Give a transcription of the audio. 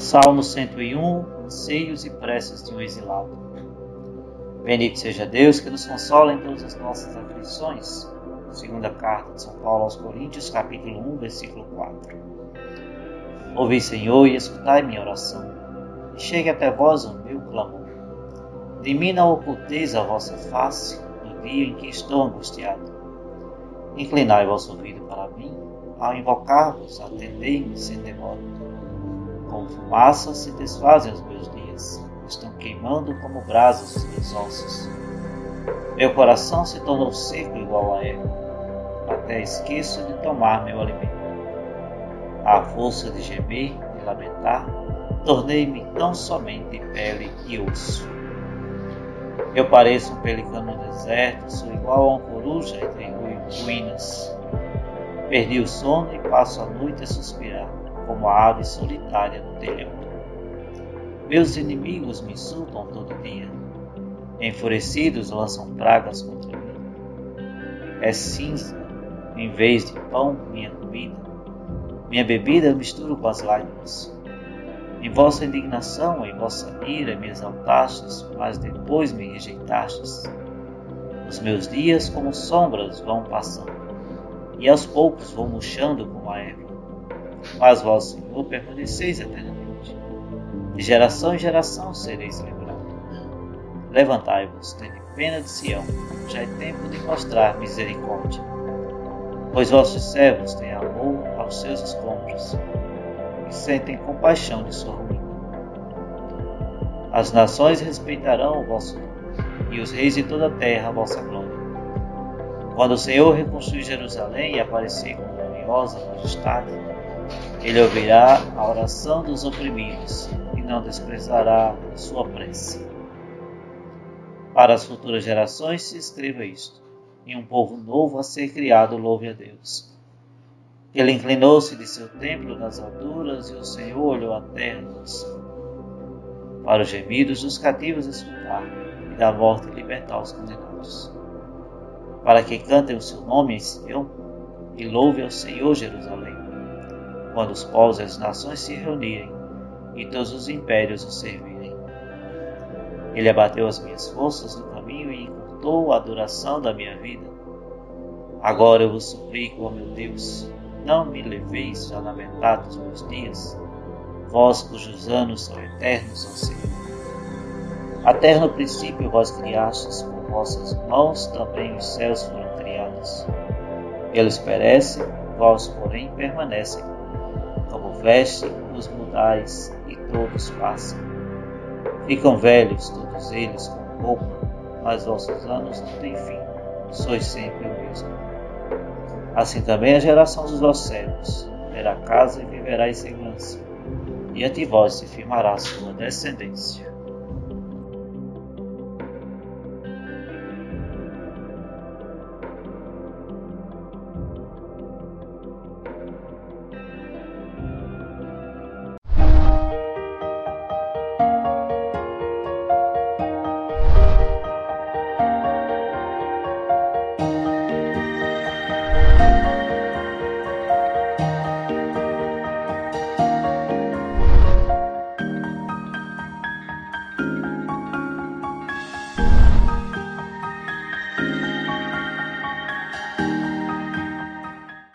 Salmo 101 Anseios e preces de um exilado. Bendito seja Deus que nos consola em todas as nossas aflições. Segunda carta de São Paulo aos Coríntios, capítulo 1, versículo 4. Ouvi, Senhor, e escutai minha oração, e chegue até vós o meu clamor. De mim não oculteis a vossa face no dia em que estou angustiado. Inclinai vosso ouvido para mim, ao invocar-vos, atendei-me sem demora. Com fumaça se desfazem os meus dias, estão queimando como brasas os meus ossos. Meu coração se tornou seco igual a erva, até esqueço de tomar meu alimento. À força de gemer e lamentar, tornei-me tão somente pele e osso. Eu pareço um pelicano no deserto, sou igual a uma coruja entre ruínas. Perdi o sono e passo a noite a suspirar como a ave solitária no telhado. Meus inimigos me insultam todo dia. Enfurecidos lançam pragas contra mim. É cinza, em vez de pão, minha comida. Minha bebida misturo com as lágrimas. Em vossa indignação, em vossa ira me exaltastes, mas depois me rejeitastes. Os meus dias, como sombras, vão passando, e aos poucos vão murchando como a erva mas vós, Senhor, permaneceis eternamente. De geração em geração sereis lembrados. Levantai-vos, tende pena de Sião, já é tempo de mostrar misericórdia. Pois vossos servos têm amor aos seus escombros e sentem compaixão de sua ruína. As nações respeitarão o vosso nome, e os reis de toda a terra a vossa glória. Quando o Senhor reconstruir Jerusalém e aparecer com gloriosa majestade, ele ouvirá a oração dos oprimidos e não desprezará sua prece. Para as futuras gerações se escreva isto, e um povo novo a ser criado louve a Deus. Ele inclinou-se de seu templo nas alturas e o Senhor olhou a terra Para os gemidos dos cativos escutar e da morte libertar os condenados. Para que cantem o seu nome em Sião e louve ao Senhor Jerusalém quando os povos e as nações se reunirem e todos os impérios o servirem. Ele abateu as minhas forças no caminho e encurtou a duração da minha vida. Agora eu vos suplico, ó meu Deus, não me leveis a lamentar dos meus dias, vós cujos anos são eternos, ó Senhor. Até no princípio vós criastes, com vossas mãos também os céus foram criados. Eles perecem, vós, porém, permanecem como veste os mudais e todos passam. Ficam velhos todos eles com roupa, mas vossos anos não têm fim, sois sempre o mesmo. Assim também a geração dos vossos servos terá casa e viverá em segurança, e ante vós se firmará sua descendência.